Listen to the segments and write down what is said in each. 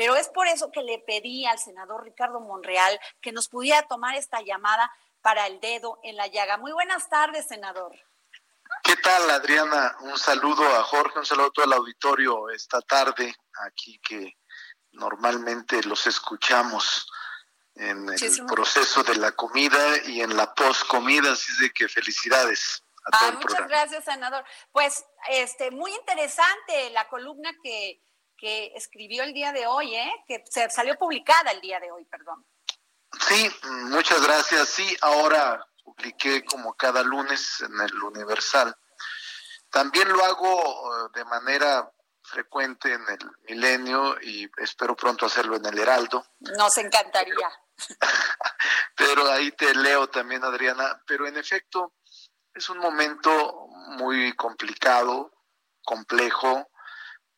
Pero es por eso que le pedí al senador Ricardo Monreal que nos pudiera tomar esta llamada para el dedo en la llaga. Muy buenas tardes, senador. ¿Qué tal, Adriana? Un saludo a Jorge, un saludo a todo el auditorio esta tarde, aquí que normalmente los escuchamos en el proceso de la comida y en la post-comida, así de que felicidades. A todo ah, muchas gracias, senador. Pues este muy interesante la columna que que escribió el día de hoy, ¿eh? que se salió publicada el día de hoy, perdón. Sí, muchas gracias. Sí, ahora publiqué como cada lunes en el Universal. También lo hago eh, de manera frecuente en el Milenio y espero pronto hacerlo en el Heraldo. Nos encantaría. Pero ahí te leo también, Adriana. Pero en efecto, es un momento muy complicado, complejo,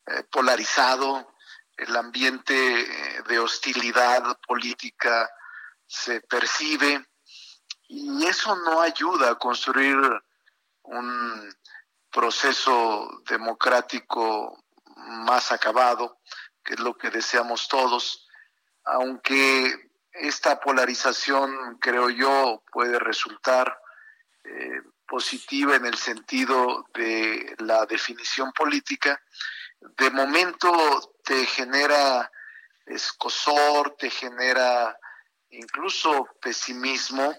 eh, polarizado, el ambiente eh, de hostilidad política se percibe y eso no ayuda a construir un proceso democrático más acabado, que es lo que deseamos todos, aunque esta polarización, creo yo, puede resultar eh, positiva en el sentido de la definición política, de momento te genera escosor, te genera incluso pesimismo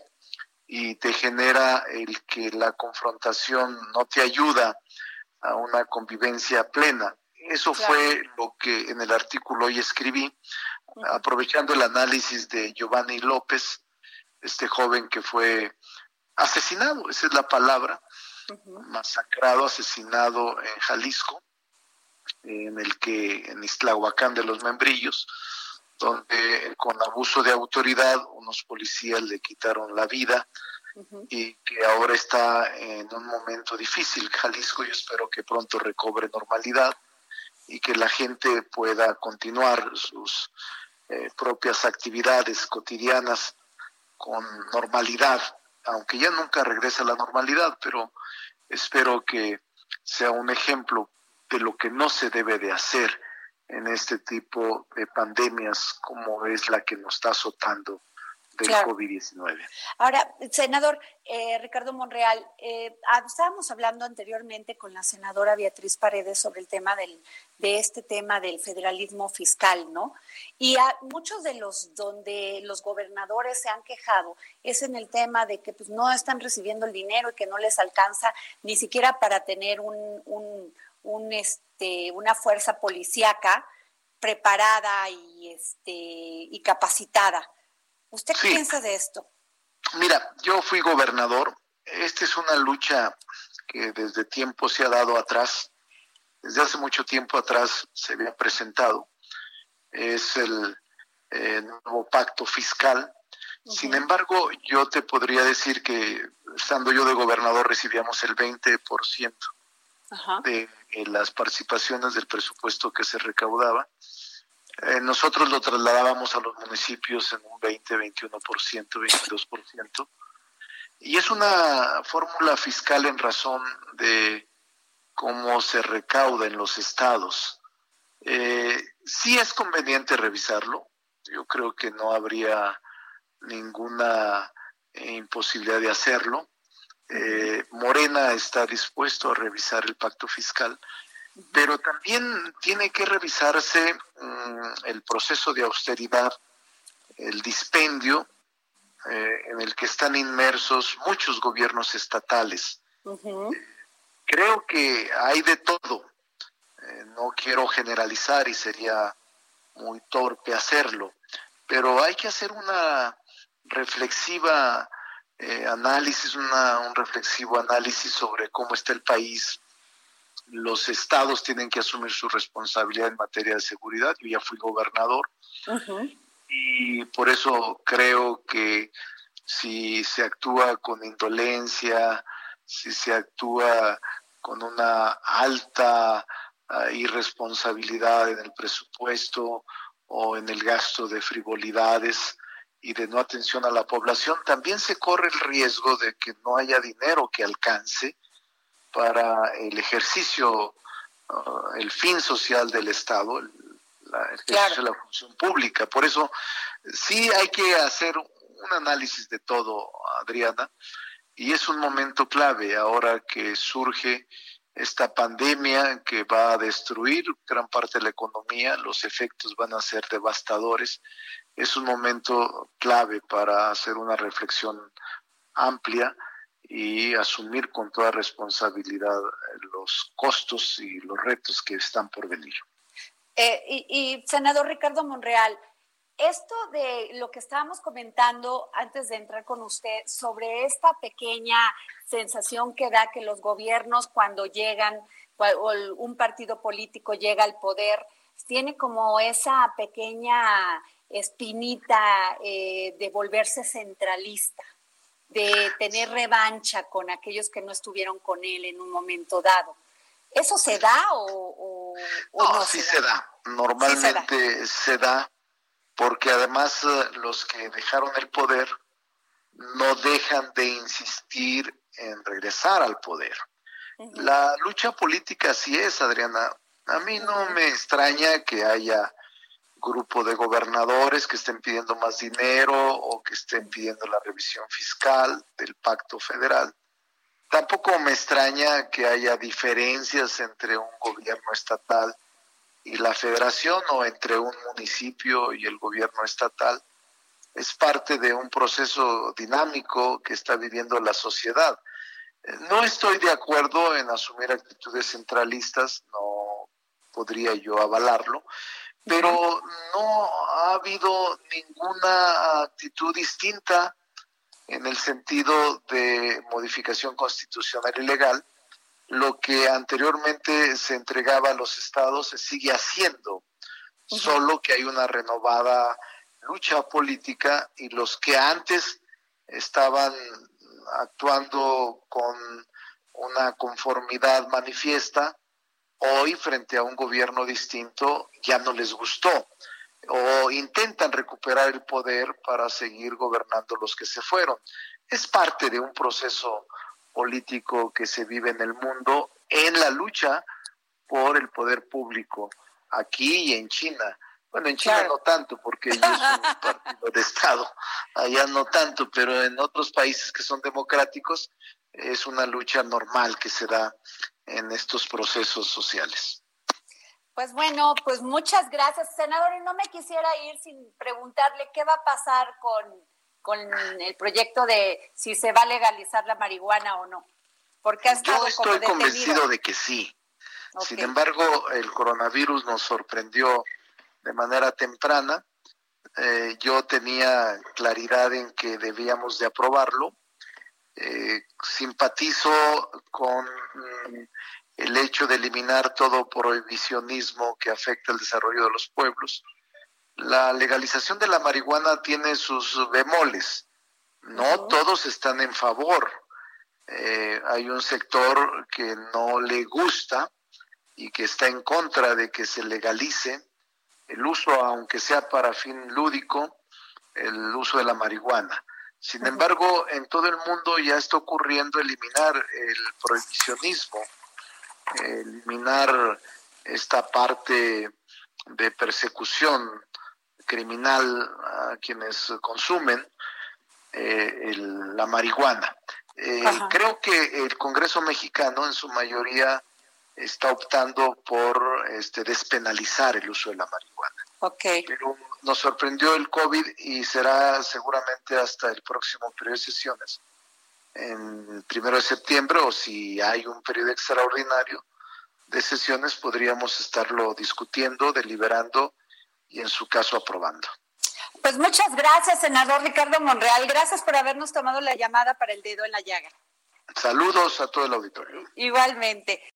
y te genera el que la confrontación no te ayuda a una convivencia plena. Eso fue lo que en el artículo hoy escribí, aprovechando el análisis de Giovanni López, este joven que fue asesinado, esa es la palabra, masacrado, asesinado en Jalisco, en el que en Islahuacán de los Membrillos, donde con abuso de autoridad unos policías le quitaron la vida y que ahora está en un momento difícil. Jalisco yo espero que pronto recobre normalidad y que la gente pueda continuar sus eh, propias actividades cotidianas con normalidad, aunque ya nunca regresa a la normalidad, pero espero que sea un ejemplo de lo que no se debe de hacer en este tipo de pandemias como es la que nos está azotando del COVID-19. Ahora, senador eh, Ricardo Monreal, eh, ah, estábamos hablando anteriormente con la senadora Beatriz Paredes sobre el tema del, de este tema del federalismo fiscal, ¿no? Y a muchos de los donde los gobernadores se han quejado es en el tema de que pues, no están recibiendo el dinero y que no les alcanza ni siquiera para tener un, un un, este, una fuerza policíaca preparada y, este, y capacitada. ¿Usted qué piensa de esto? Mira, yo fui gobernador. Esta es una lucha que desde tiempo se ha dado atrás. Desde hace mucho tiempo atrás se había presentado. Es el eh, nuevo pacto fiscal. Sin embargo, yo te podría decir que estando yo de gobernador recibíamos el 20% de eh, las participaciones del presupuesto que se recaudaba. Eh, nosotros lo trasladábamos a los municipios en un 20, 21%, 22%. Y es una fórmula fiscal en razón de cómo se recauda en los estados. Eh, sí es conveniente revisarlo. Yo creo que no habría ninguna imposibilidad de hacerlo. Morena está dispuesto a revisar el pacto fiscal, pero también tiene que revisarse mm, el proceso de austeridad, el dispendio eh, en el que están inmersos muchos gobiernos estatales. Creo que hay de todo. Eh, no quiero generalizar y sería muy torpe hacerlo, pero hay que hacer una reflexiva eh, análisis, una, un reflexivo análisis sobre cómo está el país los estados tienen que asumir su responsabilidad en materia de seguridad. Yo ya fui gobernador y por eso creo que si se actúa con indolencia, si se actúa con una alta uh, irresponsabilidad en el presupuesto o en el gasto de frivolidades y de no atención a la población, también se corre el riesgo de que no haya dinero que alcance para el ejercicio, uh, el fin social del Estado, el, la, el ejercicio de la función pública. Por eso sí hay que hacer un análisis de todo, Adriana, y es un momento clave ahora que surge esta pandemia que va a destruir gran parte de la economía, los efectos van a ser devastadores. Es un momento clave para hacer una reflexión amplia y asumir con toda responsabilidad los costos y los retos que están por venir. Eh, y, y, senador Ricardo Monreal, esto de lo que estábamos comentando antes de entrar con usted sobre esta pequeña sensación que da que los gobiernos cuando llegan o un partido político llega al poder, tiene como esa pequeña espinita eh, de volverse centralista, de tener revancha con aquellos que no estuvieron con él en un momento dado. ¿Eso se da o, o no, no? sí se da. Normalmente se da porque además eh, los que dejaron el poder no dejan de insistir en regresar al poder. La lucha política así es, Adriana. A mí no me extraña que haya grupo de gobernadores que estén pidiendo más dinero o que estén pidiendo la revisión fiscal del pacto federal. Tampoco me extraña que haya diferencias entre un gobierno estatal y la federación o entre un municipio y el gobierno estatal es parte de un proceso dinámico que está viviendo la sociedad. No estoy de acuerdo en asumir actitudes centralistas, no podría yo avalarlo, pero no ha habido ninguna actitud distinta en el sentido de modificación constitucional y legal. Lo que anteriormente se entregaba a los estados se sigue haciendo, solo que hay una renovada lucha política y los que antes estaban actuando con una conformidad manifiesta, hoy frente a un gobierno distinto ya no les gustó o intentan recuperar el poder para seguir gobernando los que se fueron. Es parte de un proceso político que se vive en el mundo en la lucha por el poder público aquí y en China. Bueno, en China no tanto, porque ellos son un partido de Estado, allá no tanto, pero en otros países que son democráticos es una lucha normal que se da en estos procesos sociales. Pues bueno, pues muchas gracias, senador. Y no me quisiera ir sin preguntarle qué va a pasar con con el proyecto de si se va a legalizar la marihuana o no? Porque Yo estoy convencido de que sí. Sin embargo, el coronavirus nos sorprendió de manera temprana. Eh, yo tenía claridad en que debíamos de aprobarlo. Eh, simpatizo con mm, el hecho de eliminar todo prohibicionismo que afecta el desarrollo de los pueblos la legalización de la marihuana tiene sus bemoles. No todos están en favor. Eh, hay un sector que no le gusta y que está en contra de que se legalice el uso, aunque sea para fin lúdico, el uso de la marihuana. Sin embargo, en todo el mundo ya está ocurriendo eliminar el prohibicionismo, eliminar esta parte de persecución criminal a quienes consumen eh, la marihuana. Eh, creo que el Congreso mexicano en su mayoría está optando por este, despenalizar el uso de la marihuana. Okay. Pero nos sorprendió el COVID y será seguramente hasta el próximo periodo de sesiones, en primero de septiembre, o si hay un periodo extraordinario de sesiones, podríamos estarlo discutiendo, deliberando y en su caso aprobando. Pues muchas gracias, senador Ricardo Monreal. Gracias por habernos tomado la llamada para el dedo en la llaga. Saludos a todo el auditorio. Igualmente.